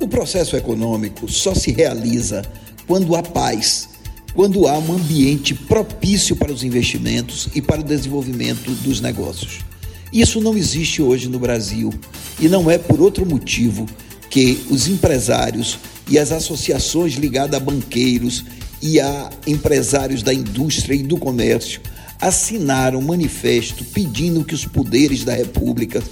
O processo econômico só se realiza quando há paz, quando há um ambiente propício para os investimentos e para o desenvolvimento dos negócios. Isso não existe hoje no Brasil e não é por outro motivo que os empresários e as associações ligadas a banqueiros e a empresários da indústria e do comércio assinaram um manifesto pedindo que os poderes da República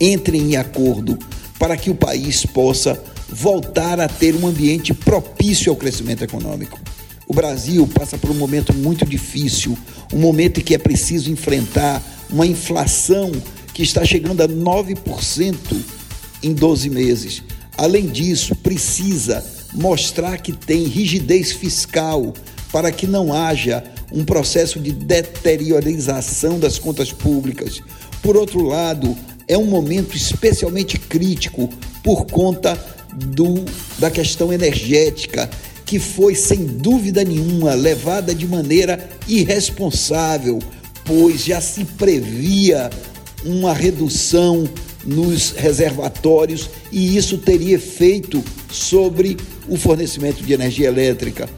entrem em acordo para que o país possa voltar a ter um ambiente propício ao crescimento econômico. O Brasil passa por um momento muito difícil, um momento em que é preciso enfrentar uma inflação que está chegando a 9% em 12 meses. Além disso, precisa mostrar que tem rigidez fiscal para que não haja um processo de deteriorização das contas públicas. Por outro lado, é um momento especialmente crítico por conta do, da questão energética, que foi, sem dúvida nenhuma, levada de maneira irresponsável, pois já se previa uma redução nos reservatórios e isso teria efeito sobre o fornecimento de energia elétrica.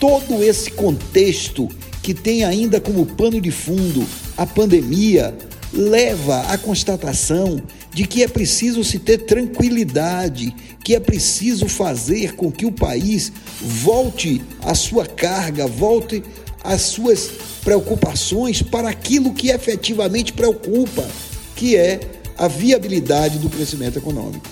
Todo esse contexto que tem ainda como pano de fundo a pandemia leva à constatação de que é preciso se ter tranquilidade, que é preciso fazer com que o país volte a sua carga, volte às suas preocupações para aquilo que efetivamente preocupa, que é a viabilidade do crescimento econômico.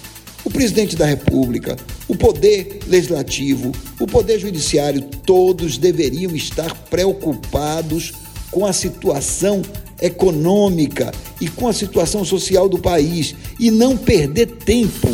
O presidente da República, o poder legislativo, o poder judiciário, todos deveriam estar preocupados com a situação econômica e com a situação social do país e não perder tempo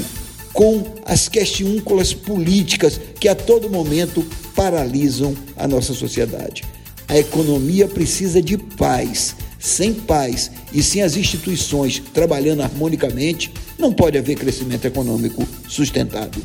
com as questiúnculas políticas que a todo momento paralisam a nossa sociedade. A economia precisa de paz. Sem paz e sem as instituições trabalhando harmonicamente, não pode haver crescimento econômico sustentável.